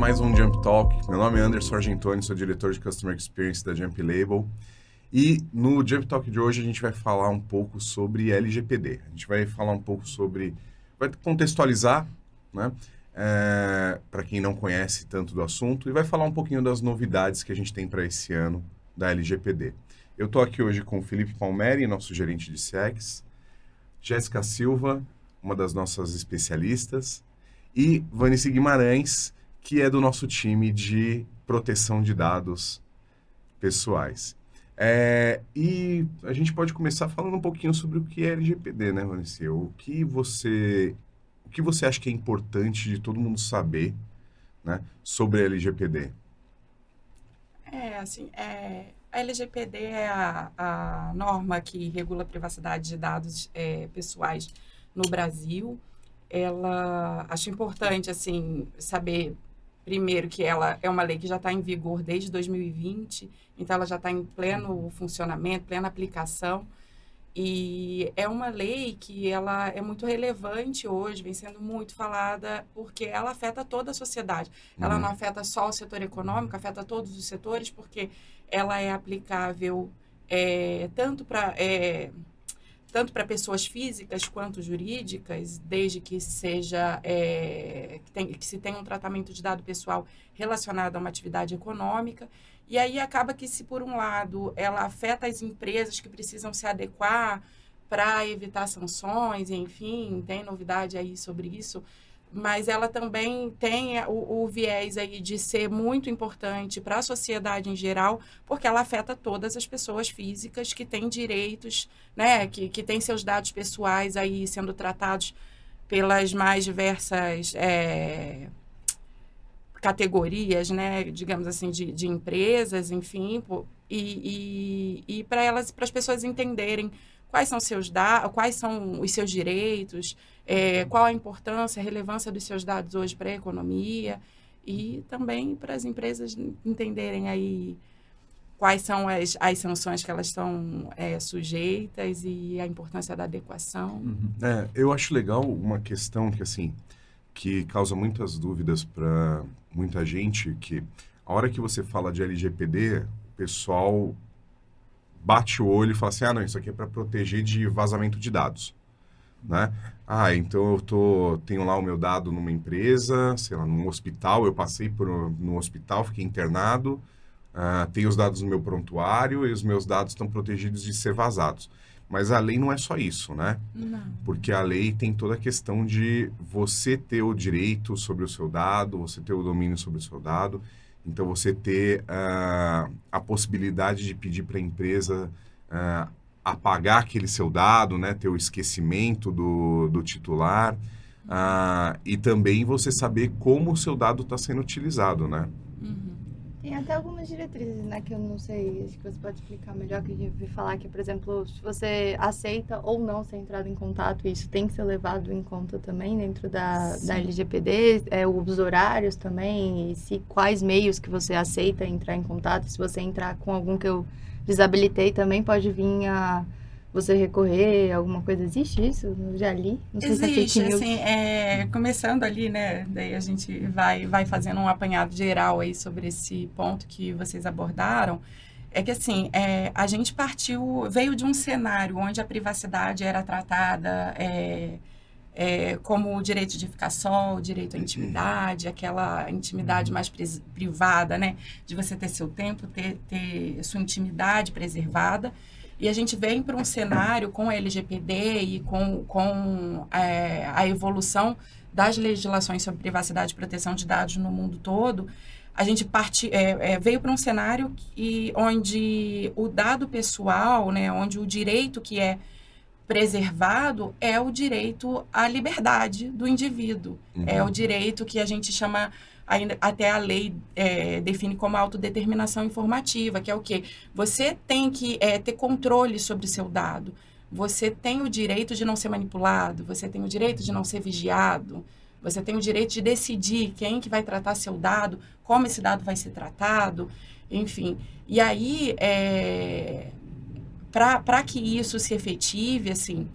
mais um Jump Talk. Meu nome é Anderson Argentoni, sou diretor de Customer Experience da Jump Label. E no Jump Talk de hoje a gente vai falar um pouco sobre LGPD. A gente vai falar um pouco sobre. vai contextualizar, né? É, para quem não conhece tanto do assunto, e vai falar um pouquinho das novidades que a gente tem para esse ano da LGPD. Eu estou aqui hoje com o Felipe Palmeri, nosso gerente de CX, Jéssica Silva, uma das nossas especialistas, e Vanice Guimarães, que é do nosso time de proteção de dados pessoais. É, e a gente pode começar falando um pouquinho sobre o que é LGPD, né, Vanice? O que você, o que você acha que é importante de todo mundo saber né, sobre LGPD? É, assim, é, a LGPD é a, a norma que regula a privacidade de dados é, pessoais no Brasil. Ela acho importante assim saber primeiro que ela é uma lei que já está em vigor desde 2020, então ela já está em pleno funcionamento, plena aplicação. E é uma lei que ela é muito relevante hoje, vem sendo muito falada, porque ela afeta toda a sociedade. Uhum. Ela não afeta só o setor econômico, afeta todos os setores, porque ela é aplicável é, tanto para é, tanto para pessoas físicas quanto jurídicas, desde que seja é, que, tem, que se tenha um tratamento de dado pessoal relacionado a uma atividade econômica. E aí acaba que se por um lado ela afeta as empresas que precisam se adequar para evitar sanções, enfim, tem novidade aí sobre isso mas ela também tem o, o, viés aí de ser muito importante para a sociedade em geral, porque ela afeta todas as pessoas físicas que têm direitos, né, que, que têm seus dados pessoais aí sendo tratados pelas mais diversas é, categorias, né, digamos assim, de, de empresas, enfim, e, e, e para elas, para as pessoas entenderem quais são seus dados, quais são os seus direitos, é, qual a importância, a relevância dos seus dados hoje para a economia e também para as empresas entenderem aí quais são as, as sanções que elas estão é, sujeitas e a importância da adequação. Uhum. É, eu acho legal uma questão que assim que causa muitas dúvidas para muita gente que a hora que você fala de LGPD, o pessoal bate o olho e fala assim, ah, não, isso aqui é para proteger de vazamento de dados, né? Ah, então eu tô, tenho lá o meu dado numa empresa, sei lá, num hospital, eu passei por no hospital, fiquei internado, uh, tenho os dados no meu prontuário e os meus dados estão protegidos de ser vazados. Mas a lei não é só isso, né? Não. Porque a lei tem toda a questão de você ter o direito sobre o seu dado, você ter o domínio sobre o seu dado. Então, você ter uh, a possibilidade de pedir para a empresa uh, apagar aquele seu dado, né? ter o esquecimento do, do titular. Uh, e também você saber como o seu dado está sendo utilizado, né? Uhum. Tem até algumas diretrizes, né, que eu não sei, acho que você pode explicar melhor, que a gente falar que, por exemplo, se você aceita ou não ser entrado em contato, isso tem que ser levado em conta também dentro da, da LGPD, é, os horários também, e se quais meios que você aceita entrar em contato, se você entrar com algum que eu desabilitei também, pode vir a você recorrer, alguma coisa? Existe isso? Eu já li? Não sei Existe, se é assim, é, começando ali, né, daí a gente vai, vai fazendo um apanhado geral aí sobre esse ponto que vocês abordaram, é que assim, é, a gente partiu, veio de um cenário onde a privacidade era tratada é, é, como o direito de ficar só, o direito à intimidade, aquela intimidade mais privada, né, de você ter seu tempo, ter, ter sua intimidade preservada, e a gente vem para um cenário com a LGPD e com, com é, a evolução das legislações sobre privacidade e proteção de dados no mundo todo, a gente parte, é, é, veio para um cenário que, onde o dado pessoal, né, onde o direito que é preservado é o direito à liberdade do indivíduo. Uhum. É o direito que a gente chama ainda até a lei é, define como autodeterminação informativa, que é o quê? Você tem que é, ter controle sobre seu dado. Você tem o direito de não ser manipulado, você tem o direito de não ser vigiado, você tem o direito de decidir quem que vai tratar seu dado, como esse dado vai ser tratado, enfim. E aí, é, para que isso se efetive, assim,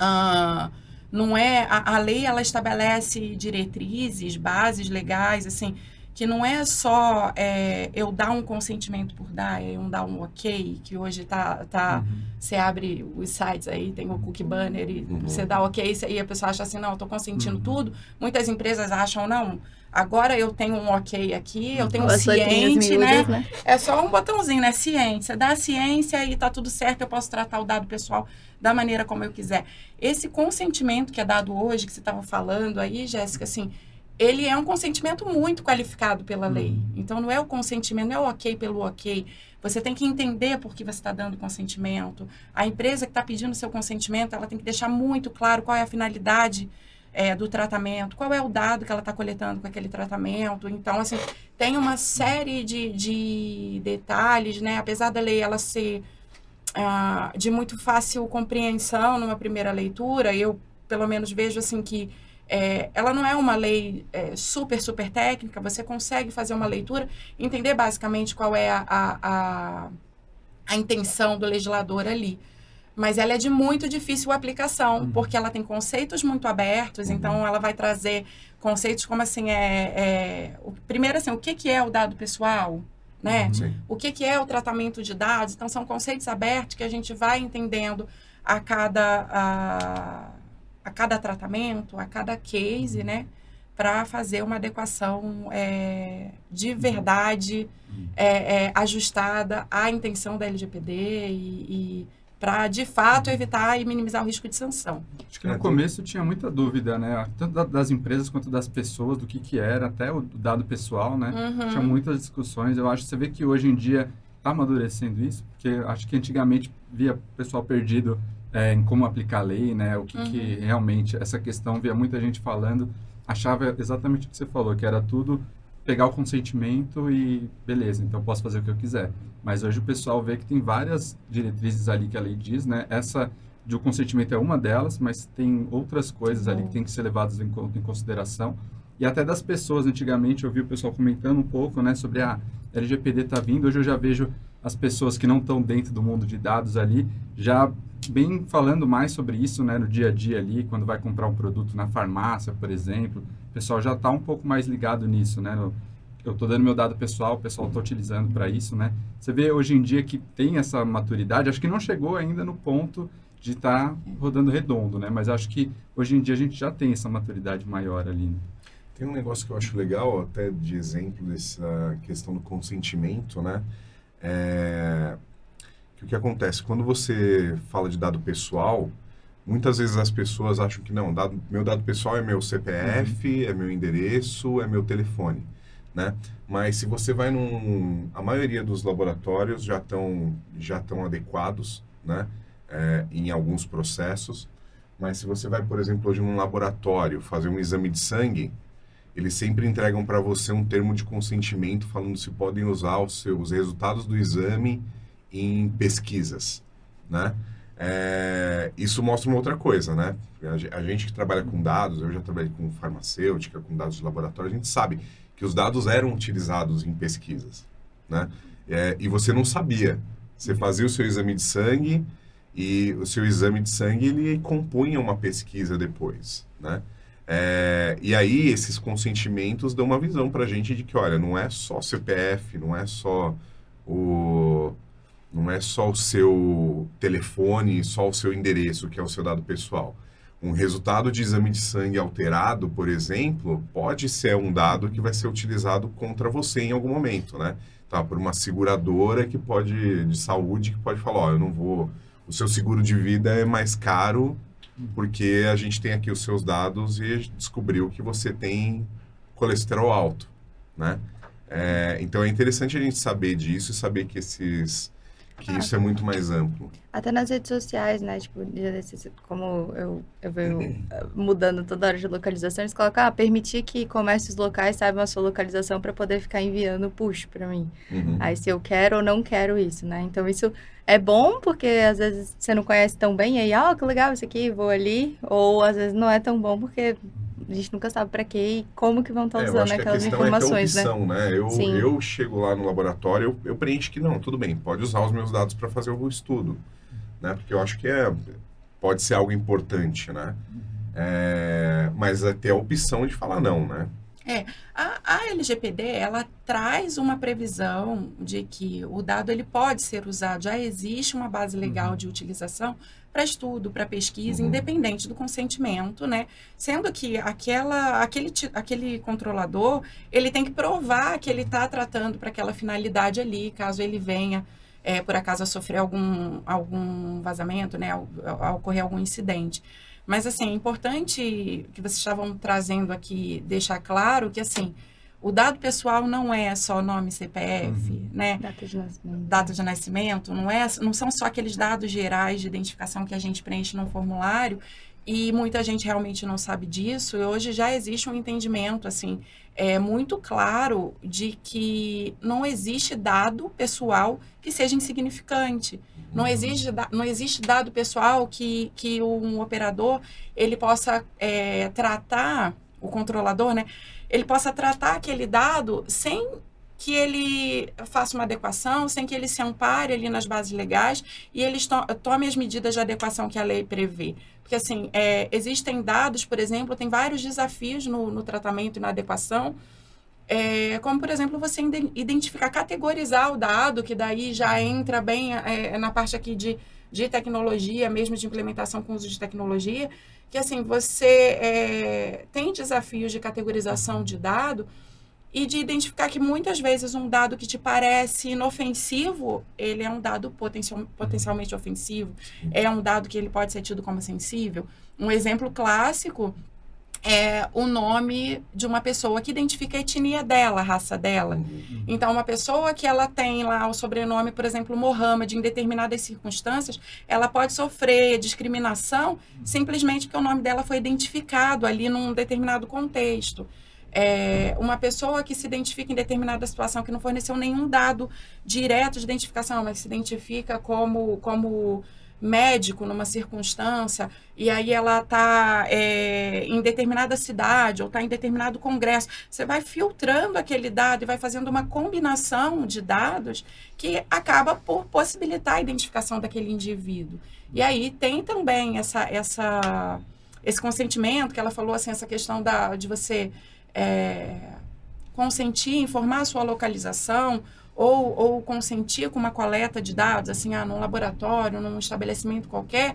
uh, não é a, a lei ela estabelece diretrizes, bases legais, assim, que não é só é, eu dar um consentimento por dar, eu dar um ok, que hoje tá, tá Uhum. você abre os sites aí, tem o cookie banner e Uhum. você dá ok, e a pessoa acha assim, não, eu tô consentindo Uhum. tudo. Muitas empresas acham, não, agora eu tenho um ok aqui, eu tenho um ciente, né? miúdas, né? É só um botãozinho, né? Ciência. Dá a ciência e tá tudo certo, eu posso tratar o dado pessoal da maneira como eu quiser. Esse consentimento que é dado hoje, que você estava falando aí, Jéssica, assim, ele é um consentimento muito qualificado pela lei. Então, não é o consentimento, não é o ok pelo ok. Você tem que entender por que você está dando consentimento. A empresa que está pedindo seu consentimento, ela tem que deixar muito claro qual é a finalidade é, do tratamento, qual é o dado que ela está coletando com aquele tratamento. Então, assim, tem uma série de, de detalhes, né? Apesar da lei ela ser ah, de muito fácil compreensão numa primeira leitura, eu pelo menos vejo assim que é, ela não é uma lei é, super, super técnica, você consegue fazer uma leitura, entender basicamente qual é a, a, a, a intenção do legislador ali. Mas ela é de muito difícil aplicação, Uhum. porque ela tem conceitos muito abertos, Uhum. então ela vai trazer conceitos como assim, é, é o, primeiro assim, o que, que é o dado pessoal, né? Sim. o que, que é o tratamento de dados. Então, são conceitos abertos que a gente vai entendendo a cada, a, a cada tratamento, a cada case, né? Para fazer uma adequação é, de verdade, é, é, ajustada à intenção da LGPD e, e para, de fato, evitar e minimizar o risco de sanção. Acho que no começo tinha muita dúvida, né? Tanto da- das empresas quanto das pessoas, do que que era, até o dado pessoal, né? Uhum. Tinha muitas discussões. Eu acho que você vê que hoje em dia está amadurecendo isso, porque acho que antigamente via pessoal perdido é, em como aplicar a lei, né? O que, que Uhum. realmente essa questão via muita gente falando, achava exatamente o que você falou, que era tudo pegar o consentimento e beleza, então posso fazer o que eu quiser. Mas hoje o pessoal vê que tem várias diretrizes ali que a lei diz, né? Essa de o consentimento é uma delas, mas tem outras coisas ali que tem que ser levadas em, em consideração. E até das pessoas, antigamente eu vi o pessoal comentando um pouco, né, sobre a LGPD tá vindo. Hoje eu já vejo as pessoas que não estão dentro do mundo de dados ali já bem falando mais sobre isso, né, no dia a dia ali, quando vai comprar um produto na farmácia, por exemplo. O pessoal já está um pouco mais ligado nisso, né? eu estou dando meu dado pessoal, o pessoal está utilizando para isso, né? Você vê hoje em dia que tem essa maturidade, acho que não chegou ainda no ponto de estar rodando redondo, né? Mas acho que hoje em dia a gente já tem essa maturidade maior ali. né? Tem um negócio que eu acho legal, até de exemplo dessa questão do consentimento, né? É... Que o que acontece? Quando você fala de dado pessoal, muitas vezes as pessoas acham que não, dado, meu dado pessoal é meu CPF, é meu endereço, é meu telefone, né? Mas se você vai num... A maioria dos laboratórios já estão já estão adequados, né? É, em alguns processos. Mas se você vai, por exemplo, hoje num laboratório fazer um exame de sangue, eles sempre entregam para você um termo de consentimento falando se podem usar os seus resultados do exame em pesquisas, né? É, isso mostra uma outra coisa, né? A, ge- a gente que trabalha com dados, eu já trabalhei com farmacêutica, com dados de laboratório, a gente sabe que os dados eram utilizados em pesquisas, né? É, e você não sabia. Você fazia o seu exame de sangue e o seu exame de sangue ele compunha uma pesquisa depois, né? É, e aí esses consentimentos dão uma visão para a gente de que, olha, não é só CPF, não é só o não é só o seu telefone, só o seu endereço, que é o seu dado pessoal. Um resultado de exame de sangue alterado, por exemplo, pode ser um dado que vai ser utilizado contra você em algum momento, né? Tá, por uma seguradora que pode de saúde que pode falar, ó, eu não vou, o seu seguro de vida é mais caro porque a gente tem aqui os seus dados e descobriu que você tem colesterol alto, né? É, então é interessante a gente saber disso e saber que esses que isso é muito mais amplo. Até nas redes sociais, né? Tipo, como eu, eu venho eh, mudando toda hora de localização, eles colocam, ah, permitir que comércios locais saibam a sua localização para poder ficar enviando push para mim. Uhum. Aí se eu quero ou não quero isso, né? Então isso é bom porque às vezes você não conhece tão bem, e aí, ah, que legal isso aqui, vou ali. Ou às vezes não é tão bom porque a gente nunca sabe para quê e como que vão estar É, eu usando acho que a aquelas é ter informações, né? opção, né? Eu, Sim. eu chego lá no laboratório, eu, eu preencho que não, tudo bem, pode usar os meus dados para fazer o estudo, né? Porque eu acho que é, pode ser algo importante, né? É, mas é ter a opção de falar não, né? A, a LGPD, ela traz uma previsão de que o dado ele pode ser usado, já existe uma base legal uhum. de utilização para estudo, para pesquisa, uhum. independente do consentimento, né? Sendo que aquela, aquele, aquele controlador, ele tem que provar que ele está tratando para aquela finalidade ali, caso ele venha, é, por acaso, a sofrer algum, algum vazamento, né? Ao ocorrer algum incidente. Mas, assim, é importante que vocês estavam trazendo aqui, deixar claro que, assim, o dado pessoal não é só nome CPF, uhum. né? Data de nascimento. Data de nascimento, não, é, não são só aqueles dados gerais de identificação que a gente preenche no formulário e muita gente realmente não sabe disso. E hoje já existe um entendimento, assim, é muito claro de que não existe dado pessoal que seja insignificante. Não uhum. existe, não existe dado pessoal que, que um operador ele possa é, tratar, o controlador, né? Ele possa tratar aquele dado sem que ele faça uma adequação, sem que ele se ampare ali nas bases legais e eles to tome as medidas de adequação que a lei prevê. Porque, assim, é, existem dados, por exemplo, tem vários desafios no, no tratamento e na adequação, é, como, por exemplo, você identificar, categorizar o dado, que daí já entra bem é, na parte aqui de, de tecnologia, mesmo de implementação com uso de tecnologia, que assim, você é, tem desafios de categorização de dado e de identificar que muitas vezes um dado que te parece inofensivo, ele é um dado potencial, potencialmente ofensivo, é um dado que ele pode ser tido como sensível. Um exemplo clássico é o nome de uma pessoa que identifica a etnia dela, a raça dela. Uhum. Então, uma pessoa que ela tem lá o sobrenome, por exemplo, Mohammed, em determinadas circunstâncias, ela pode sofrer discriminação simplesmente porque o nome dela foi identificado ali num determinado contexto. É, uma pessoa que se identifica em determinada situação, que não forneceu nenhum dado direto de identificação, mas se identifica como, como médico numa circunstância e aí ela está é, em determinada cidade ou está em determinado congresso, você vai filtrando aquele dado e vai fazendo uma combinação de dados que acaba por possibilitar a identificação daquele indivíduo. E aí tem também essa, essa, esse consentimento que ela falou, assim, essa questão da, de você é, consentir, informar a sua localização ou, ou consentir com uma coleta de dados, assim, ah, num laboratório, num estabelecimento qualquer,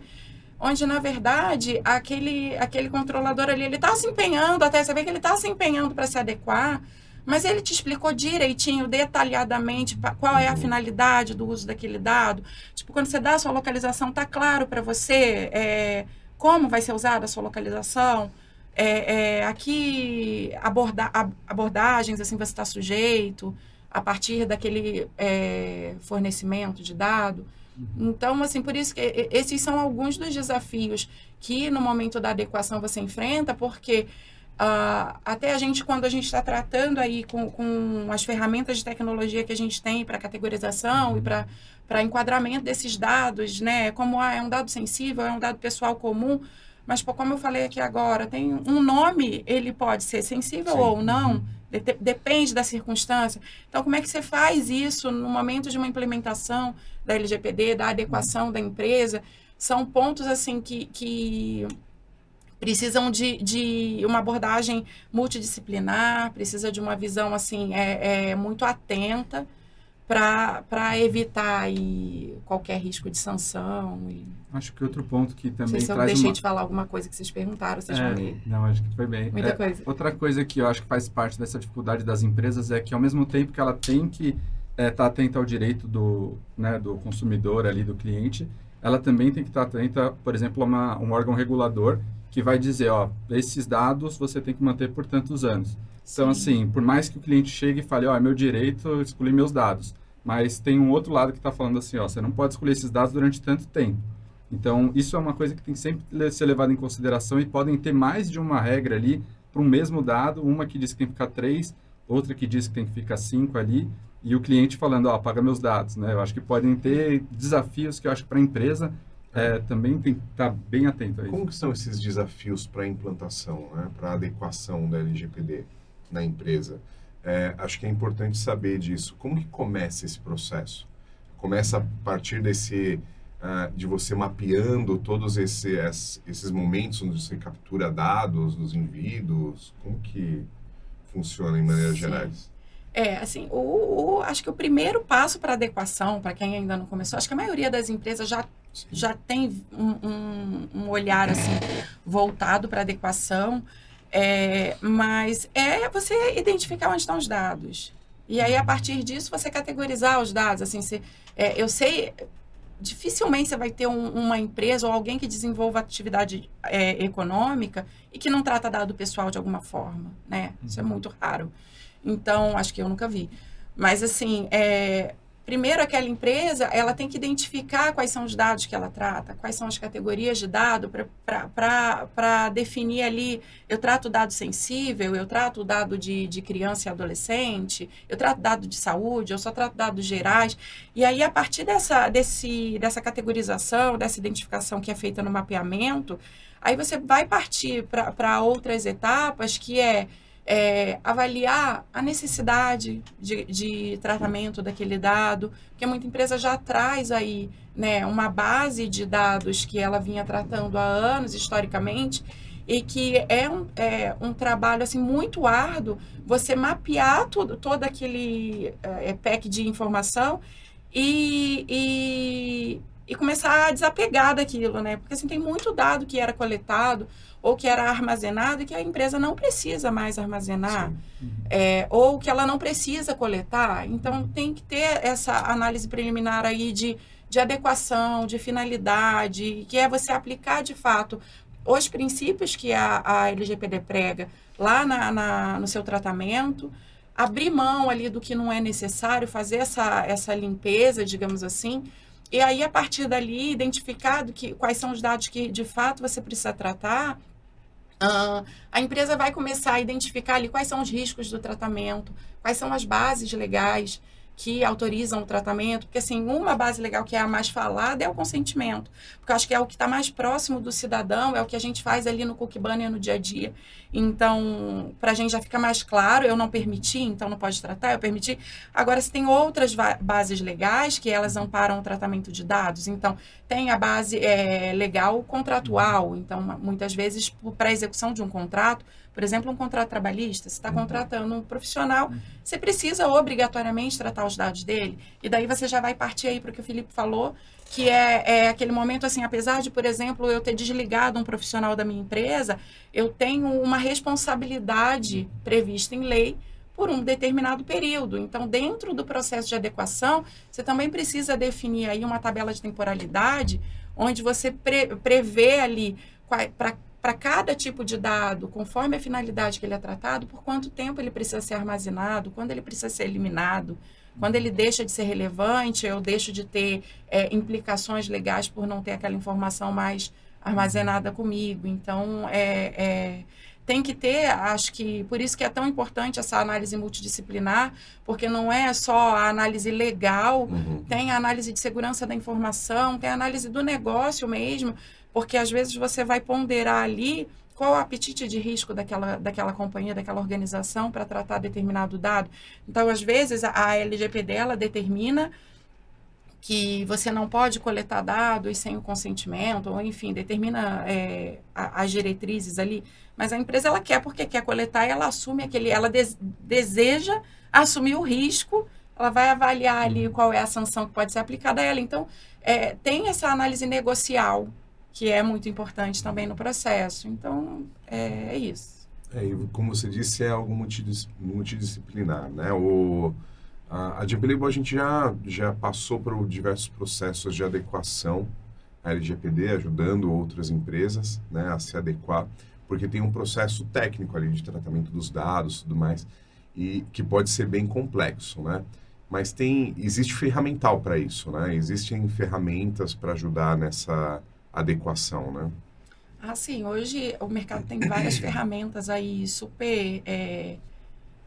onde, na verdade, aquele, aquele controlador ali, ele está se empenhando, até você vê que ele está se empenhando para se adequar, mas ele te explicou direitinho, detalhadamente, qual é a finalidade do uso daquele dado. Tipo, quando você dá a sua localização, tá claro para você é, como vai ser usada a sua localização, é, é, aqui aborda, abordagens, assim, você está sujeito, a partir daquele é, fornecimento de dado. Uhum. Então, assim, por isso que esses são alguns dos desafios que no momento da adequação você enfrenta, porque uh, até a gente, quando a gente está tratando aí com, com as ferramentas de tecnologia que a gente tem para categorização uhum. e para para enquadramento desses dados, né? Como ah, é um dado sensível, é um dado pessoal comum, mas como eu falei aqui agora, tem um nome, ele pode ser sensível Sim. ou não. Depende da circunstância. Então, como é que você faz isso no momento de uma implementação da LGPD, da adequação da empresa? São pontos, assim, que, que precisam de, de uma abordagem multidisciplinar, precisa de uma visão, assim, é, é muito atenta para evitar aí, qualquer risco de sanção. E... Acho que outro ponto que também. Não sei se eu deixei uma... de falar alguma coisa que vocês perguntaram, vocês é, vão Não, acho que foi bem. Muita é, coisa. Outra coisa que eu acho que faz parte dessa dificuldade das empresas é que, ao mesmo tempo que ela tem que estar é, tá atenta ao direito do, né, do consumidor ali, do cliente, ela também tem que estar tá atenta, por exemplo, a uma, um órgão regulador que vai dizer, ó, esses dados você tem que manter por tantos anos. Então, Sim. assim, por mais que o cliente chegue e fale, ó, é meu direito excluir meus dados mas tem um outro lado que está falando assim, ó, você não pode escolher esses dados durante tanto tempo. Então, isso é uma coisa que tem que sempre ser levada em consideração e podem ter mais de uma regra ali para um mesmo dado, uma que diz que tem que ficar três, outra que diz que tem que ficar cinco ali, e o cliente falando, ó, paga meus dados, né? Eu acho que podem ter desafios que eu acho que para a empresa é, também tem que estar tá bem atento a isso. Como que são esses desafios para a implantação, né? para a adequação da LGPD na empresa? É, acho que é importante saber disso. Como que começa esse processo? Começa a partir desse uh, de você mapeando todos esse, esses momentos onde você captura dados dos indivíduos. Como que funciona em maneiras Sim. gerais? É, assim, o, o- acho que o primeiro passo para adequação, para quem ainda não começou, acho que a maioria das empresas já, já tem um, um, um olhar assim voltado para adequação, é, mas é você identificar onde estão os dados. E aí, a partir disso, você categorizar os dados. Assim, se, é, eu sei, dificilmente você vai ter um- uma empresa ou alguém que desenvolva atividade é, econômica e que não trata dado pessoal de alguma forma, né? Isso é muito raro. Então, acho que eu nunca vi. Mas, assim, é, primeiro aquela empresa, ela tem que identificar quais são os dados que ela trata, quais são as categorias de dado para definir ali, eu trato dado sensível, eu trato dado de, de criança e adolescente, eu trato dado de saúde, eu só trato dados gerais. E aí, a partir dessa, desse, dessa categorização, dessa identificação que é feita no mapeamento, aí você vai partir para outras etapas, que é é, avaliar a necessidade de, de tratamento daquele dado, porque muita empresa já traz aí né, uma base de dados que ela vinha tratando há anos, historicamente, e que é um, é, um trabalho assim, muito árduo você mapear tudo, todo aquele é, pack de informação e, e, e começar a desapegar daquilo, né? Porque assim, tem muito dado que era coletado ou que era armazenado e que a empresa não precisa mais armazenar, é, ou que ela não precisa coletar. Então, tem que ter essa análise preliminar aí de, de adequação, de finalidade, que é você aplicar de fato os princípios que a, a LGPD prega lá na, na, no seu tratamento, abrir mão ali do que não é necessário, fazer essa, essa limpeza, digamos assim, e aí, a partir dali, identificado que, quais são os dados que de fato você precisa tratar, Uh, a empresa vai começar a identificar ali quais são os riscos do tratamento, quais são as bases legais que autorizam o tratamento, porque assim, uma base legal que é a mais falada é o consentimento, porque eu acho que é o que está mais próximo do cidadão, é o que a gente faz ali no Cook Banner no dia a dia. Então, para a gente já fica mais claro, eu não permiti, então não pode tratar, eu permiti. Agora, se tem outras bases legais que elas amparam o tratamento de dados, então tem a base é, legal contratual, então muitas vezes para a execução de um contrato, por exemplo, um contrato trabalhista, você está contratando um profissional, você precisa obrigatoriamente tratar os dados dele, e daí você já vai partir aí para o que o Felipe falou, que é, é, aquele momento assim, apesar de, por exemplo, eu ter desligado um profissional da minha empresa, eu tenho uma responsabilidade prevista em lei por um determinado período. Então, dentro do processo de adequação, você também precisa definir aí uma tabela de temporalidade, onde você pre prevê ali para para cada tipo de dado, conforme a finalidade que ele é tratado, por quanto tempo ele precisa ser armazenado, quando ele precisa ser eliminado, quando ele deixa de ser relevante, eu deixo de ter é, implicações legais por não ter aquela informação mais armazenada comigo. Então, é, é, tem que ter, acho que por isso que é tão importante essa análise multidisciplinar, porque não é só a análise legal, Uhum. tem a análise de segurança da informação, tem a análise do negócio mesmo, porque às vezes você vai ponderar ali qual o apetite de risco daquela, daquela companhia, daquela organização para tratar determinado dado. Então, às vezes, a, a LGPD ela determina que você não pode coletar dados sem o consentimento, ou enfim, determina é, a, as diretrizes ali, mas a empresa ela quer porque quer coletar e ela assume aquele, ela des, deseja assumir o risco, ela vai avaliar ali qual é a sanção que pode ser aplicada a ela. Então, é, tem essa análise negocial que é muito importante também no processo. Então, é, é isso. É, e como você disse, é algo multidis, multidisciplinar, né? O, a, a a gente já, já passou por diversos processos de adequação à LGPD, ajudando outras empresas né, a se adequar, porque tem um processo técnico ali de tratamento dos dados e tudo mais, e que pode ser bem complexo, né? Mas tem, existe ferramental para isso, né? Existem ferramentas para ajudar nessa adequação, né? Ah, sim. Hoje o mercado tem várias ferramentas aí super é,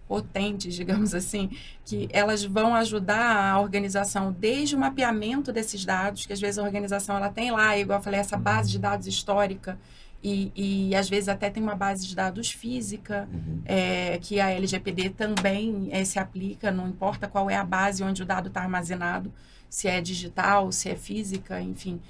potentes, digamos assim, que elas vão ajudar a organização desde o mapeamento desses dados, que às vezes a organização ela tem lá, igual eu falei, essa base de dados histórica e, e às vezes até tem uma base de dados física, Uhum. é, que a LGPD também é, se aplica, não importa qual é a base onde o dado está armazenado, se é digital, se é física, enfim.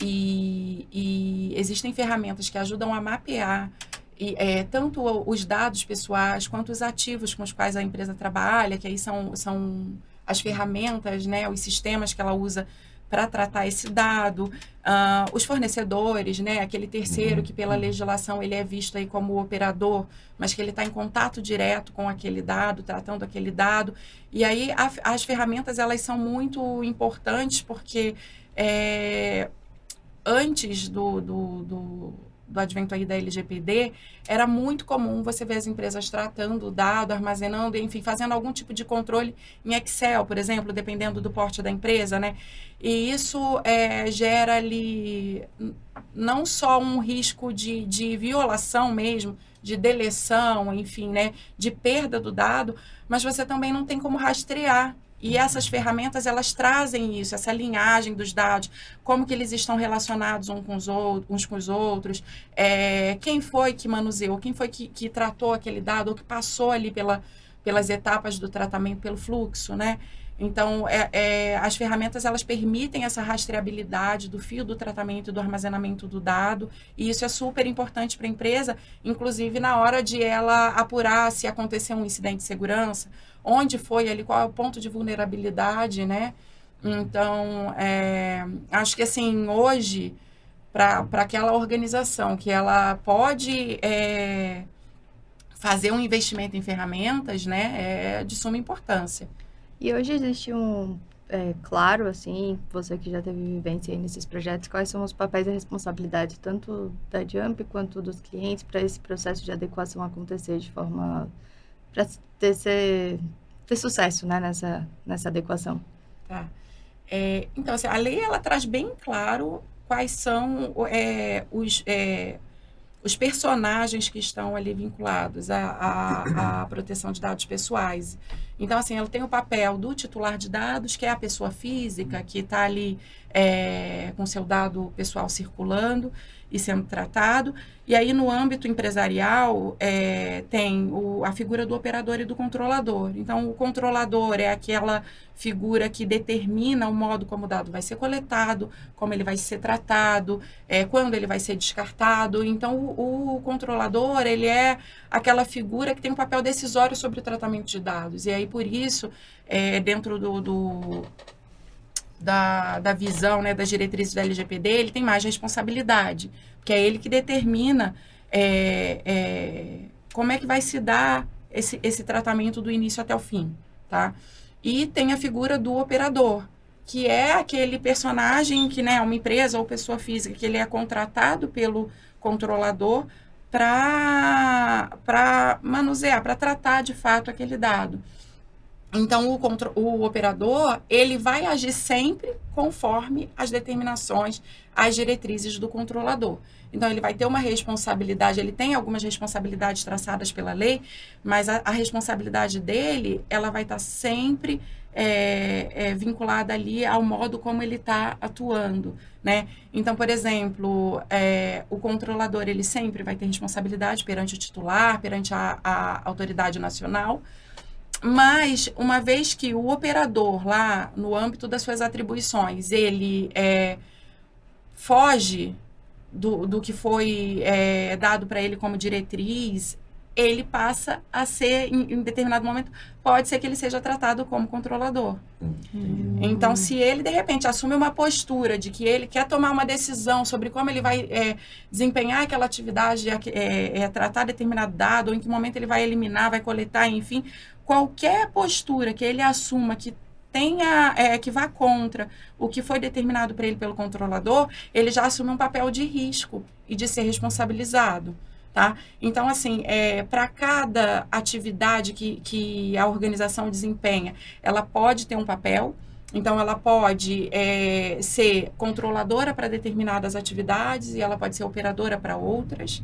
E, e existem ferramentas que ajudam a mapear e, é, tanto os dados pessoais quanto os ativos com os quais a empresa trabalha, que aí são, são as ferramentas, né, os sistemas que ela usa para tratar esse dado, uh, os fornecedores, né, aquele terceiro que pela legislação ele é visto aí como operador, mas que ele está em contato direto com aquele dado, tratando aquele dado, e aí a, as ferramentas elas são muito importantes porque é, antes do, do, do do advento aí da LGPD, era muito comum você ver as empresas tratando o dado, armazenando, enfim, fazendo algum tipo de controle em Excel, por exemplo, dependendo do porte da empresa, né? E isso é, gera ali não só um risco de, de violação mesmo, de deleção, enfim, né, de perda do dado, mas você também não tem como rastrear e essas ferramentas, elas trazem isso, essa linhagem dos dados, como que eles estão relacionados uns com os outros, uns com os outros é, quem foi que manuseou, quem foi que, que tratou aquele dado, ou que passou ali pela, pelas etapas do tratamento, pelo fluxo, né? Então, é, é, as ferramentas elas permitem essa rastreabilidade do fio do tratamento e do armazenamento do dado, e isso é super importante para a empresa, inclusive na hora de ela apurar se aconteceu um incidente de segurança, onde foi ali, qual é o ponto de vulnerabilidade, né? Então, é, acho que assim, hoje, para aquela organização que ela pode é, fazer um investimento em ferramentas, né, é de suma importância. E hoje existe um, é, claro, assim, você que já teve vivência nesses projetos, quais são os papéis e responsabilidades tanto da Jump quanto dos clientes para esse processo de adequação acontecer de forma para ter, ter sucesso né, nessa, nessa adequação? Tá. É, então, assim, a lei ela traz bem claro quais são é, os, é, os personagens que estão ali vinculados à, à, à, proteção de dados pessoais. Então, assim, ela tem o papel do titular de dados, que é a pessoa física, que está ali é, com seu dado pessoal circulando e sendo tratado. E aí, no âmbito empresarial, é, tem o, a figura do operador e do controlador. Então, o controlador é aquela figura que determina o modo como o dado vai ser coletado, como ele vai ser tratado, é, quando ele vai ser descartado. Então, o, o, controlador, ele é aquela figura que tem um papel decisório sobre o tratamento de dados. E aí, por isso, é, dentro do, do da, da visão, né, das diretrizes da LGPD, ele tem mais responsabilidade que é ele que determina é, é, como é que vai se dar esse, esse tratamento do início até o fim, tá? E tem a figura do operador, que é aquele personagem que, né, uma empresa ou pessoa física, que ele é contratado pelo controlador para manusear, para tratar de fato aquele dado. Então, o, o operador, ele vai agir sempre conforme as determinações, as diretrizes do controlador. Então, ele vai ter uma responsabilidade, ele tem algumas responsabilidades traçadas pela lei, mas a, a responsabilidade dele, ela vai estar sempre é, é, vinculada ali ao modo como ele está atuando, né? Então, por exemplo, é, o controlador, ele sempre vai ter responsabilidade perante o titular, perante a, a autoridade nacional, mas uma vez que o operador lá, no âmbito das suas atribuições, ele é, foge do, do que foi é, dado para ele como diretriz, ele passa a ser, em, em, determinado momento, pode ser que ele seja tratado como controlador. Hum. Então, se ele, de repente, assume uma postura de que ele quer tomar uma decisão sobre como ele vai é, desempenhar aquela atividade, é, é, tratar determinado dado, ou em que momento ele vai eliminar, vai coletar, enfim, qualquer postura que ele assuma que tenha é, que vá contra o que foi determinado para ele pelo controlador, ele já assume um papel de risco e de ser responsabilizado. Tá? Então, assim, é, para cada atividade que, que a organização desempenha, ela pode ter um papel. Então, ela pode é, ser controladora para determinadas atividades e ela pode ser operadora para outras.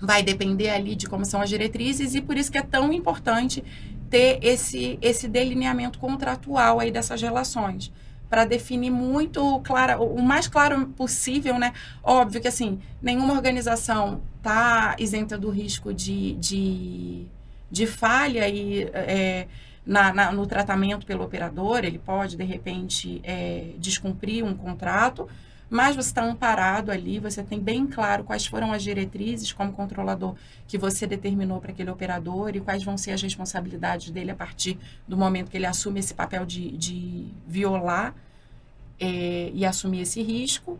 Vai depender ali de como são as diretrizes e por isso que é tão importante ter esse, esse delineamento contratual aí dessas relações para definir muito claro, o mais claro possível, né? Óbvio que assim, nenhuma organização tá isenta do risco de, de, de falha e é, na, na, no tratamento pelo operador, ele pode de repente é, descumprir um contrato, mas você está amparado ali, você tem bem claro quais foram as diretrizes como controlador que você determinou para aquele operador e quais vão ser as responsabilidades dele a partir do momento que ele assume esse papel de, de violar é, e assumir esse risco.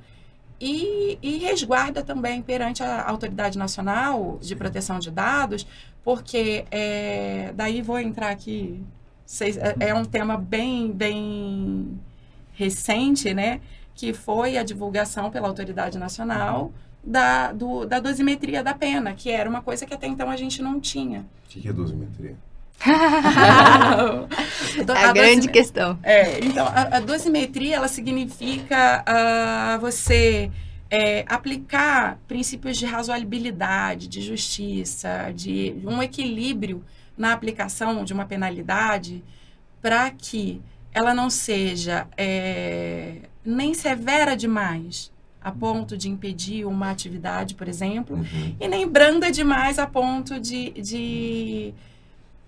E, e, resguarda também perante a Autoridade Nacional de Proteção de Dados, porque é, daí vou entrar aqui, é, é um tema bem, bem recente, né? Que foi a divulgação pela Autoridade Nacional da, do, da dosimetria da pena, que era uma coisa que até então a gente não tinha. O que, que é dosimetria? a, a grande questão. É, então, a, a, dosimetria, ela significa uh, você é, aplicar princípios de razoabilidade, de justiça, de um equilíbrio na aplicação de uma penalidade para que ela não seja é, nem severa demais a ponto de impedir uma atividade, por exemplo, uhum. e nem branda demais a ponto de, de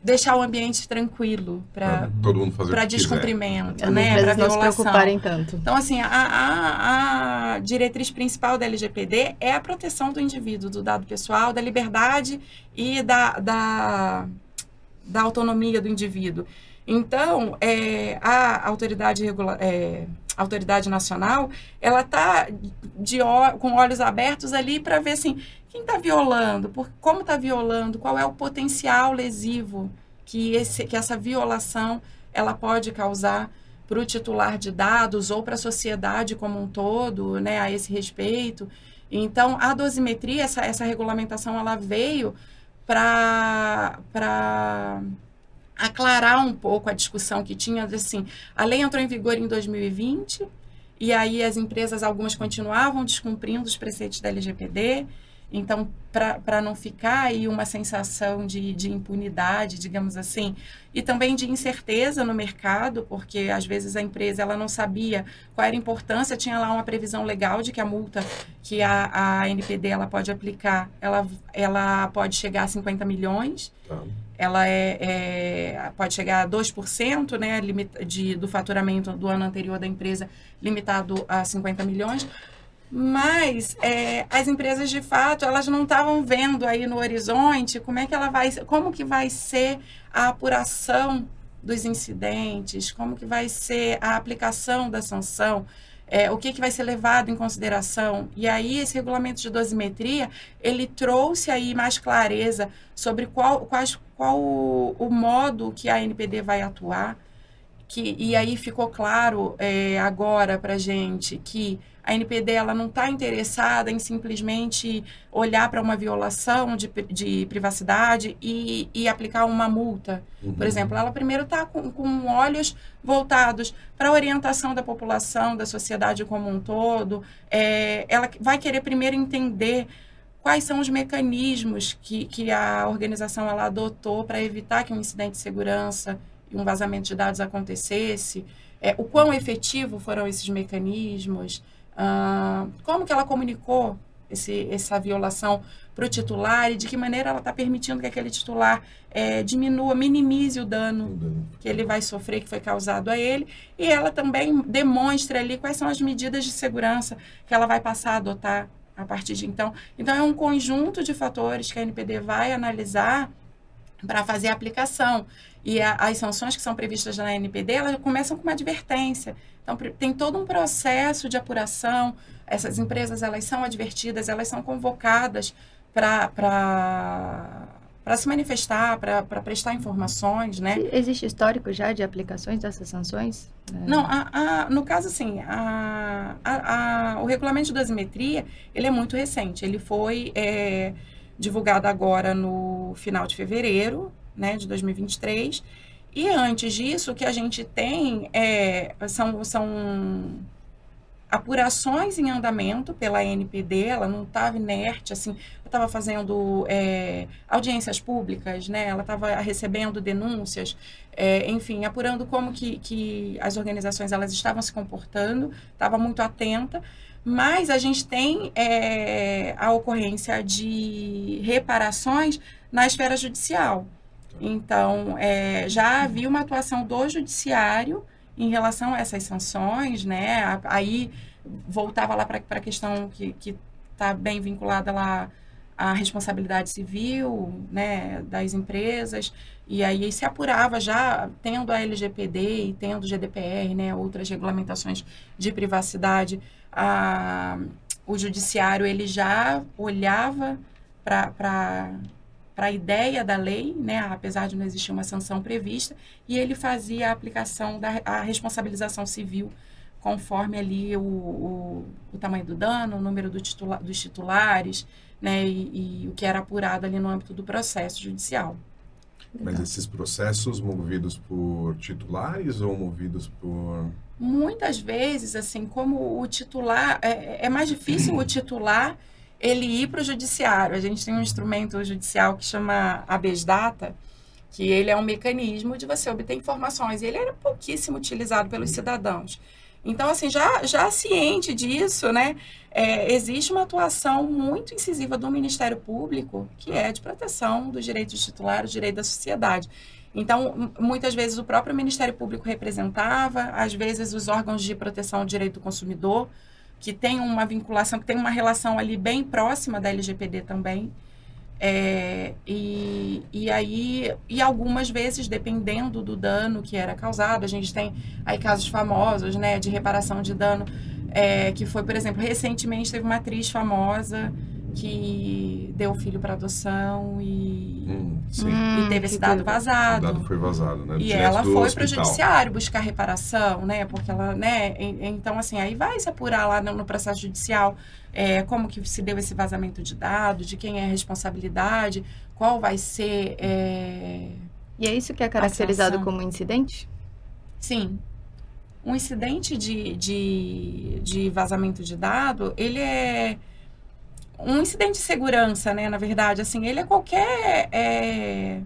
deixar o ambiente tranquilo para todo mundo fazer para descumprimento, quiser. né, para. Não se preocuparem tanto. Então assim, a, a, a, diretriz principal da LGPD é a proteção do indivíduo, do dado pessoal, da liberdade e da, da, da autonomia do indivíduo. Então, é, a autoridade, regula é, autoridade nacional, ela está com olhos abertos ali para ver assim, quem está violando, por, como está violando, qual é o potencial lesivo que, esse, que essa violação ela pode causar para o titular de dados ou para a sociedade como um todo, né, a esse respeito. Então, a dosimetria, essa, essa regulamentação, ela veio para aclarar um pouco a discussão que tinha, assim, a lei entrou em vigor em 2020, e aí as empresas, algumas continuavam descumprindo os preceitos da LGPD, então, para não ficar aí uma sensação de, de impunidade, digamos assim, e também de incerteza no mercado, porque às vezes a empresa ela não sabia qual era a importância, tinha lá uma previsão legal de que a multa que a, a NPD ela pode aplicar, ela, ela pode chegar a 50 milhões. Tá. Ela é, é, pode chegar a 2% né, de, do faturamento do ano anterior da empresa, limitado a 50 milhões. Mas é, as empresas de fato elas não estavam vendo aí no horizonte como é que ela vai como que vai ser a apuração dos incidentes como que vai ser a aplicação da sanção é, o que, que vai ser levado em consideração. E aí esse regulamento de dosimetria ele trouxe aí mais clareza sobre qual quais, qual o, o modo que a NPD vai atuar que e aí ficou claro é, agora para gente que a NPD ela não está interessada em simplesmente olhar para uma violação de, de privacidade e, e aplicar uma multa. Uhum. Por exemplo, ela primeiro está com, com olhos voltados para a orientação da população, da sociedade como um todo. É, ela vai querer primeiro entender quais são os mecanismos que, que a organização ela adotou para evitar que um incidente de segurança e um vazamento de dados acontecesse. É, o quão efetivo foram esses mecanismos, ah, como que ela comunicou esse, essa violação para o titular e de que maneira ela está permitindo que aquele titular é, diminua, minimize o dano que ele vai sofrer, que foi causado a ele. E ela também demonstra ali quais são as medidas de segurança que ela vai passar a adotar a partir de então. Então, é um conjunto de fatores que a NPD vai analisar para fazer a aplicação. E a, as sanções que são previstas na NPD, elas começam com uma advertência. Então, tem todo um processo de apuração. Essas empresas, elas são advertidas, elas são convocadas para para se manifestar, para prestar informações, né? Existe histórico já de aplicações dessas sanções? É. Não, a, a, no caso, assim, a, a, o regulamento de dosimetria, ele é muito recente. Ele foi é, divulgado agora no final de fevereiro, né, de 2023. E antes disso, o que a gente tem é, são, são apurações em andamento pela NPD, ela não estava inerte, assim, estava fazendo é, audiências públicas, né? ela estava recebendo denúncias, é, enfim, apurando como que, que as organizações elas estavam se comportando, estava muito atenta, mas a gente tem é, a ocorrência de reparações na esfera judicial. Então, é, já havia uma atuação do judiciário em relação a essas sanções, né? Aí voltava lá para a questão que está bem vinculada lá à responsabilidade civil, né, das empresas, e aí se apurava já, tendo a LGPD e tendo o GDPR, né, outras regulamentações de privacidade, a, o judiciário ele já olhava para a ideia da lei, né, apesar de não existir uma sanção prevista, e ele fazia a aplicação da a responsabilização civil conforme ali o, o, o tamanho do dano, o número do titula, dos titulares, né, e, e, o que era apurado ali no âmbito do processo judicial. Mas esses processos movidos por titulares ou movidos por muitas vezes, assim, como o titular, é, é mais difícil o titular ele ir para o judiciário. A gente tem um instrumento judicial que chama habeas data, que ele é um mecanismo de você obter informações. E ele era pouquíssimo utilizado pelos cidadãos. Então, assim, já, já ciente disso, né, é, existe uma atuação muito incisiva do Ministério Público, que é de proteção dos direitos titulares, direito da sociedade. Então, muitas vezes o próprio Ministério Público representava, às vezes os órgãos de proteção ao direito do consumidor, que tem uma vinculação, que tem uma relação ali bem próxima da LGPD também. É, e, e aí, e algumas vezes, dependendo do dano que era causado, a gente tem aí casos famosos, né, de reparação de dano, é, que foi, por exemplo, recentemente teve uma atriz famosa que deu o filho para adoção e, hum, e teve esse dado vazado. O dado foi vazado, né? E Direto ela foi para o judiciário buscar reparação, né? Porque ela, né? Então, assim, aí vai se apurar lá no, processo judicial é, como que se deu esse vazamento de dados, de quem é a responsabilidade, qual vai ser... é, E é isso que é caracterizado como incidente? Sim. Um incidente de, de, de vazamento de dado, ele é um incidente de segurança, né? Na verdade, assim, ele é qualquer é,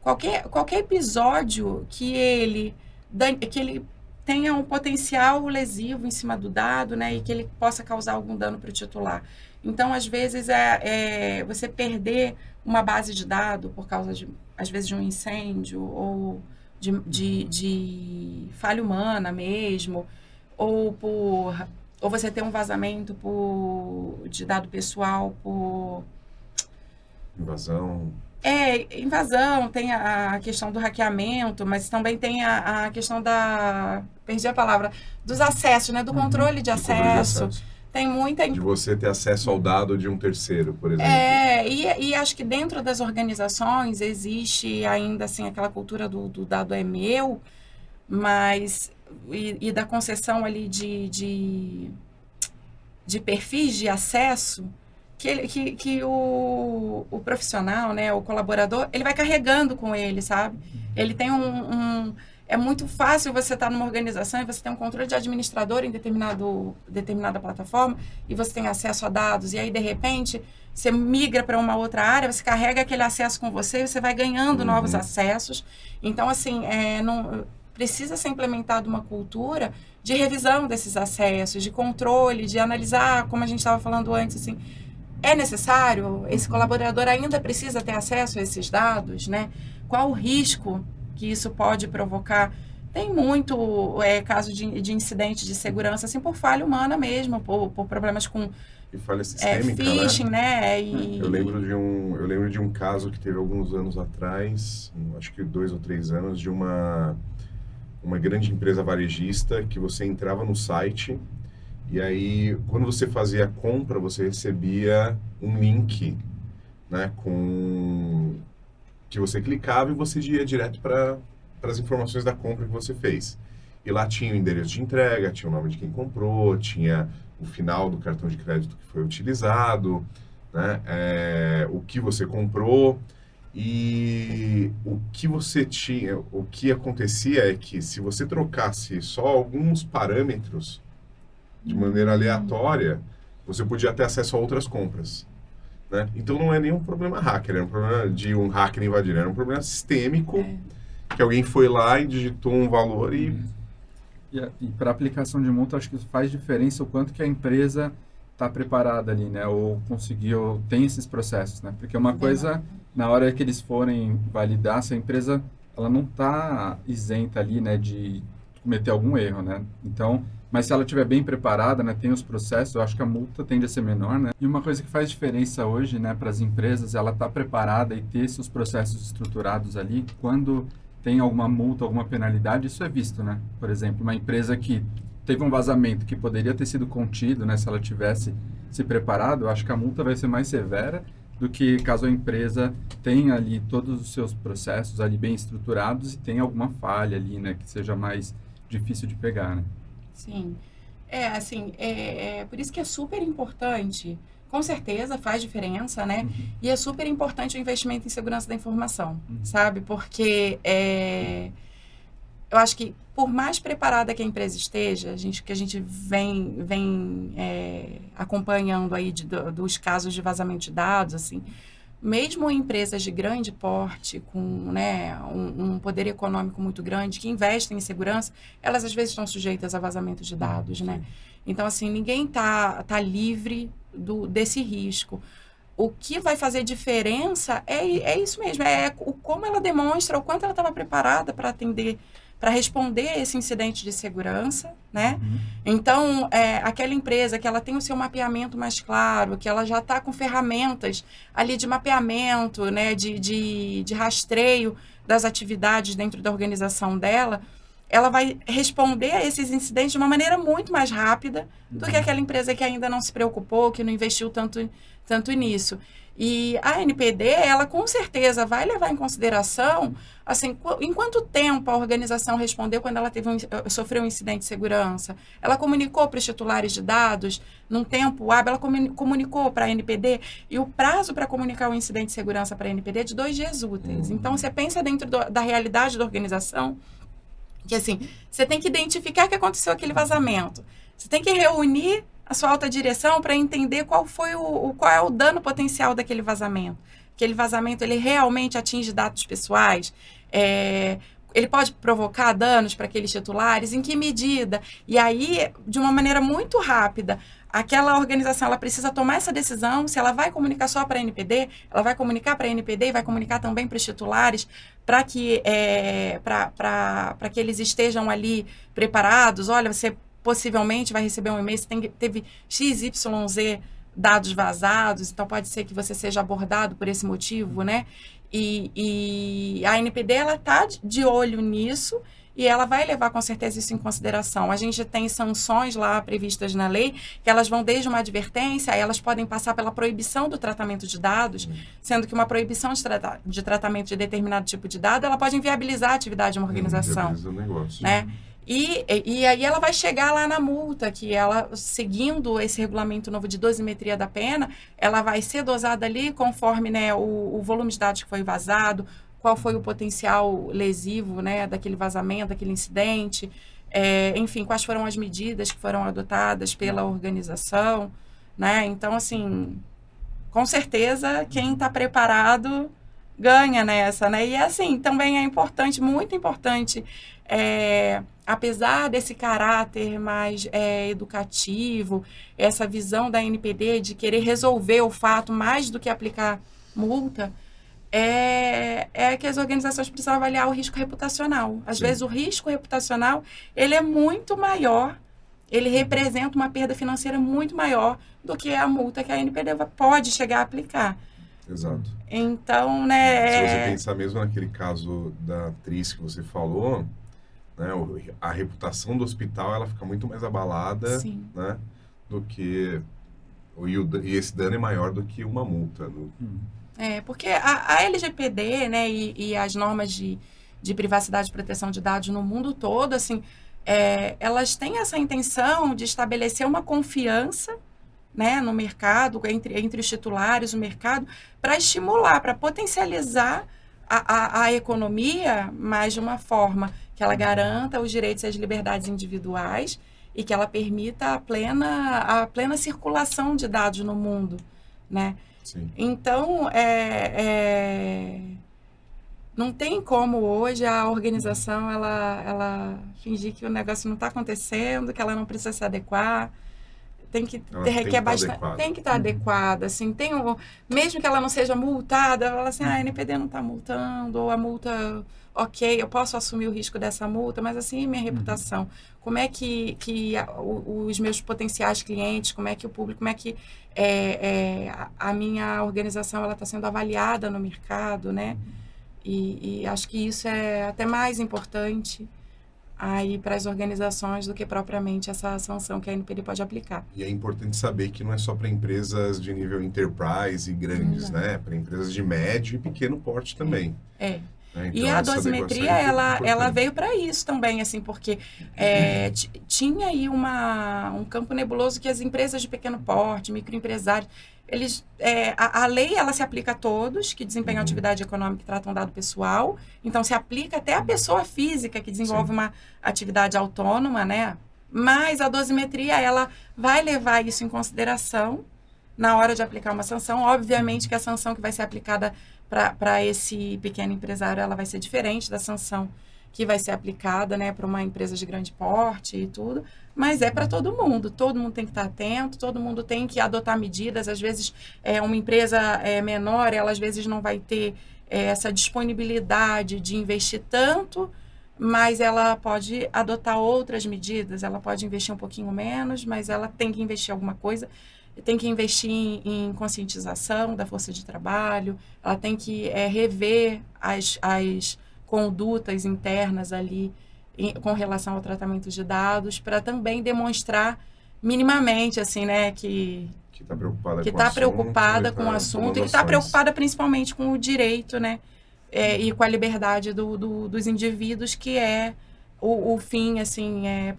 qualquer qualquer episódio que ele que ele tenha um potencial lesivo em cima do dado, né? E que ele possa causar algum dano para o titular. Então, às vezes é, é você perder uma base de dado por causa de às vezes de um incêndio ou de, de, de falha humana mesmo, ou por ou você ter um vazamento por, de dado pessoal por Invasão. é, invasão, tem a, a questão do hackeamento, mas também tem a, a questão da. Perdi a palavra. Dos acessos, né? Do controle de de controle de acesso. Tem muita. De você ter acesso ao dado de um terceiro, por exemplo. É, e, e acho que dentro das organizações existe ainda assim aquela cultura do, do dado é meu, mas e, e da concessão ali de, de, de perfis de acesso que, ele, que, que o, o profissional, né, o colaborador, ele vai carregando com ele, sabe? Ele tem um, um é muito fácil você estar numa organização e você tem um controle de administrador em determinado, determinada plataforma e você tem acesso a dados. E aí, de repente, você migra para uma outra área, você carrega aquele acesso com você e você vai ganhando Uhum. novos acessos. Então, assim, é, não, precisa ser implementada uma cultura de revisão desses acessos, de controle, de analisar, como a gente estava falando antes, assim, é necessário? Esse colaborador ainda precisa ter acesso a esses dados, né? Qual o risco que isso pode provocar? Tem muito é, caso de, de incidente de segurança, assim, por falha humana mesmo, por, por problemas com E falha é, sistêmica, phishing, né? né? E, Eu lembro de um, eu lembro de um caso que teve alguns anos atrás, acho que dois ou três anos, de uma uma grande empresa varejista que você entrava no site e aí quando você fazia a compra você recebia um link, né, com que você clicava e você ia direto para as informações da compra que você fez. E lá tinha o endereço de entrega, tinha o nome de quem comprou, tinha o final do cartão de crédito que foi utilizado, né? É, o que você comprou e o que você tinha, o que acontecia é que se você trocasse só alguns parâmetros de maneira aleatória, você podia ter acesso a outras compras. Né? Então não é nenhum problema hacker, é um problema de um hacker invadir, era um problema sistêmico É. que alguém foi lá e digitou um valor e E, a- e para aplicação de multa, acho que faz diferença o quanto que a empresa está preparada ali, né? Ou conseguiu, tem esses processos, né? Porque uma coisa, na hora que eles forem validar, se a empresa ela não está isenta ali, né? De cometer algum erro, né? Então, mas se ela estiver bem preparada, né, tem os processos, eu acho que a multa tende a ser menor, né? E uma coisa que faz diferença hoje, né, para as empresas, ela tá preparada e ter esses processos estruturados ali, quando tem alguma multa, alguma penalidade, isso é visto, né? Por exemplo, uma empresa que teve um vazamento que poderia ter sido contido, né, se ela tivesse se preparado, eu acho que a multa vai ser mais severa do que caso a empresa tenha ali todos os seus processos ali bem estruturados e tenha alguma falha ali, né, que seja mais difícil de pegar, né? Sim. É, assim, é, é por isso que é super importante com certeza faz diferença, né? Uhum. E é super importante o investimento em segurança da informação, uhum. sabe? Porque é, eu acho que por mais preparada que a empresa esteja, a gente, que a gente vem, vem é, acompanhando aí de, do, dos casos de vazamento de dados, assim, mesmo empresas de grande porte, com né, um, um, poder econômico muito grande, que investem em segurança, elas às vezes estão sujeitas a vazamento de dados, né? Então, assim, ninguém tá, tá livre do, desse risco. O que vai fazer diferença é, é isso mesmo, é o, como ela demonstra, o quanto ela estava preparada para atender para responder a esse incidente de segurança, né? Uhum. Então, é, aquela empresa que ela tem o seu mapeamento mais claro, que ela já está com ferramentas ali de mapeamento, né, de, de, de rastreio das atividades dentro da organização dela, ela vai responder a esses incidentes de uma maneira muito mais rápida do que uhum. aquela empresa que ainda não se preocupou, que não investiu tanto, tanto nisso. E a NPD, ela com certeza vai levar em consideração, assim, em quanto tempo a organização respondeu quando ela teve um, eh, sofreu um incidente de segurança. Ela comunicou para os titulares de dados num tempo hábil, ela comunicou para a NPD, e o prazo para comunicar o um incidente de segurança para a NPD é de dois dias úteis. Uhum. Então, você pensa dentro do, da realidade da organização, que assim, você tem que identificar que aconteceu aquele vazamento. Você tem que reunir a sua alta direção para entender qual foi o, o, qual é o dano potencial daquele vazamento. Aquele vazamento ele realmente atinge dados pessoais, é, ele pode provocar danos para aqueles titulares, em que medida? E aí, de uma maneira muito rápida, aquela organização ela precisa tomar essa decisão se ela vai comunicar só para a NPD, ela vai comunicar para a NPD e vai comunicar também para os titulares para que é, para que eles estejam ali preparados. Olha, você possivelmente vai receber um e-mail, você tem, teve XYZ dados vazados, então pode ser que você seja abordado por esse motivo, né? E, e a NPD, ela está de olho nisso e ela vai levar com certeza isso em consideração. A gente tem sanções lá previstas na lei, que elas vão desde uma advertência, elas podem passar pela proibição do tratamento de dados, uhum. sendo que uma proibição de, tra de, tratamento de determinado tipo de dado, ela pode inviabilizar a atividade de uma organização. Hum, negócio. Né? E, e aí ela vai chegar lá na multa, que ela, seguindo esse regulamento novo de dosimetria da pena, ela vai ser dosada ali conforme né, o, o volume de dados que foi vazado, qual foi o potencial lesivo né, daquele vazamento, daquele incidente, é, enfim, quais foram as medidas que foram adotadas pela organização. Né? Então, assim, com certeza, quem está preparado ganha nessa, né? E assim, também é importante, muito importante, é, apesar desse caráter mais é, educativo, essa visão da NPD de querer resolver o fato mais do que aplicar multa, é, é que as organizações precisam avaliar o risco reputacional. Às Sim. vezes o risco reputacional ele é muito maior, ele representa uma perda financeira muito maior do que a multa que a NPD pode chegar a aplicar. Exato. Então, né... Se você é pensar mesmo naquele caso da atriz que você falou, né, a reputação do hospital ela fica muito mais abalada, Sim. né, do que e, o, e esse dano é maior do que uma multa. Hum. É, porque a, a LGPD, né, e, e, as normas de, de privacidade e proteção de dados no mundo todo, assim, é, elas têm essa intenção de estabelecer uma confiança né, no mercado, entre, entre os titulares, o mercado, para estimular, para potencializar a, a, a, economia, mas de uma forma que ela garanta os direitos e as liberdades individuais e que ela permita a plena, a plena circulação de dados no mundo, né? Sim. Então, é, é, não tem como hoje a organização ela, ela fingir que o negócio não está acontecendo, que ela não precisa se adequar tem que ter, requer bastante tem que estar tá uhum. adequada assim tem o, mesmo que ela não seja multada ela assim ah, a NPD não está multando ou a multa ok, eu posso assumir o risco dessa multa, mas assim, minha reputação? Como é que, que a, os meus potenciais clientes, como é que o público, como é que é, é, a, a minha organização ela está sendo avaliada no mercado, né? E, e acho que isso é até mais importante aí para as organizações do que propriamente essa sanção que a NPD pode aplicar. E é importante saber que não é só para empresas de nível enterprise e grandes, né? Para empresas de médio e pequeno porte também. É. é. Então, e a dosimetria, é ela, ela veio para isso também, assim, porque é, tinha aí uma, um campo nebuloso que as empresas de pequeno porte, microempresários, eles, é, a, a, lei ela se aplica a todos que desempenham uhum. atividade econômica e tratam dado pessoal. Então, se aplica até a pessoa física que desenvolve Sim. uma atividade autônoma, né? Mas a dosimetria, ela vai levar isso em consideração na hora de aplicar uma sanção. Obviamente que a sanção que vai ser aplicada para esse pequeno empresário, ela vai ser diferente da sanção que vai ser aplicada né, para uma empresa de grande porte e tudo, mas é para todo mundo. Todo mundo tem que estar atento, todo mundo tem que adotar medidas. Às vezes, é, uma empresa é, menor, ela às vezes não vai ter é, essa disponibilidade de investir tanto, mas ela pode adotar outras medidas. Ela pode investir um pouquinho menos, mas ela tem que investir alguma coisa. Tem que investir em, em conscientização da força de trabalho, ela tem que é, rever as, as condutas internas ali em, com relação ao tratamento de dados, para também demonstrar minimamente, assim, né, que que está preocupada, que com, tá assunto, preocupada com o assunto e que está preocupada principalmente com o direito, né, é, e com a liberdade do, do, dos indivíduos, que é o, o fim, assim, é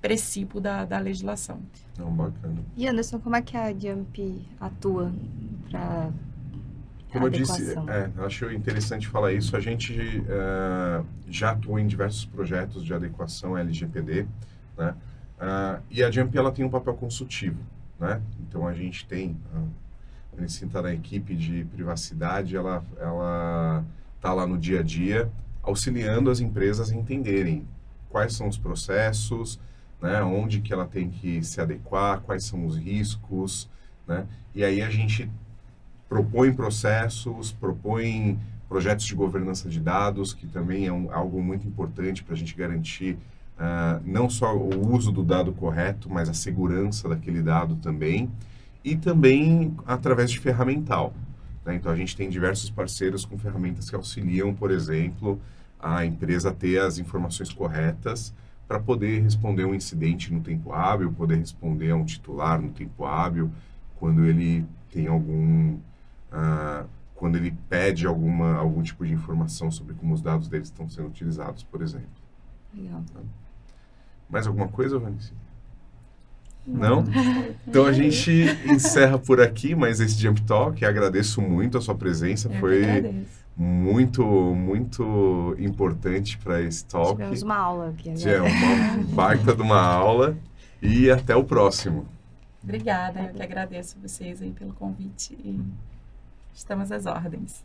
princípio da, da legislação. Não, bacana. E Anderson, como é que a Jump atua para como eu disse, é, acho interessante falar isso. A gente uh, já atuou em diversos projetos de adequação LGPD, né? Uh, e a Jump ela tem um papel consultivo, né? Então a gente tem a Anicinta na equipe de privacidade, ela ela está lá no dia a dia auxiliando as empresas a entenderem quais são os processos, né? Onde que ela tem que se adequar, quais são os riscos, né? E aí a gente propõe processos, propõe projetos de governança de dados, que também é um, algo muito importante para a gente garantir uh, não só o uso do dado correto, mas a segurança daquele dado também, e também através de ferramental. Né? Então, a gente tem diversos parceiros com ferramentas que auxiliam, por exemplo, a empresa a ter as informações corretas para poder responder um incidente no tempo hábil, poder responder a um titular no tempo hábil, quando ele tem algum ah, quando ele pede alguma, algum tipo de informação sobre como os dados deles estão sendo utilizados, por exemplo. Legal. Tá? Mais alguma coisa, Vanessa? Não? Então a gente encerra por aqui mais esse Jump Talk. Agradeço muito a sua presença. Eu Foi muito, muito importante para esse talk. Tivemos uma aula aqui agora. É, uma baita de uma aula. E até o próximo. Obrigada, eu que agradeço vocês aí pelo convite. Estamos às ordens.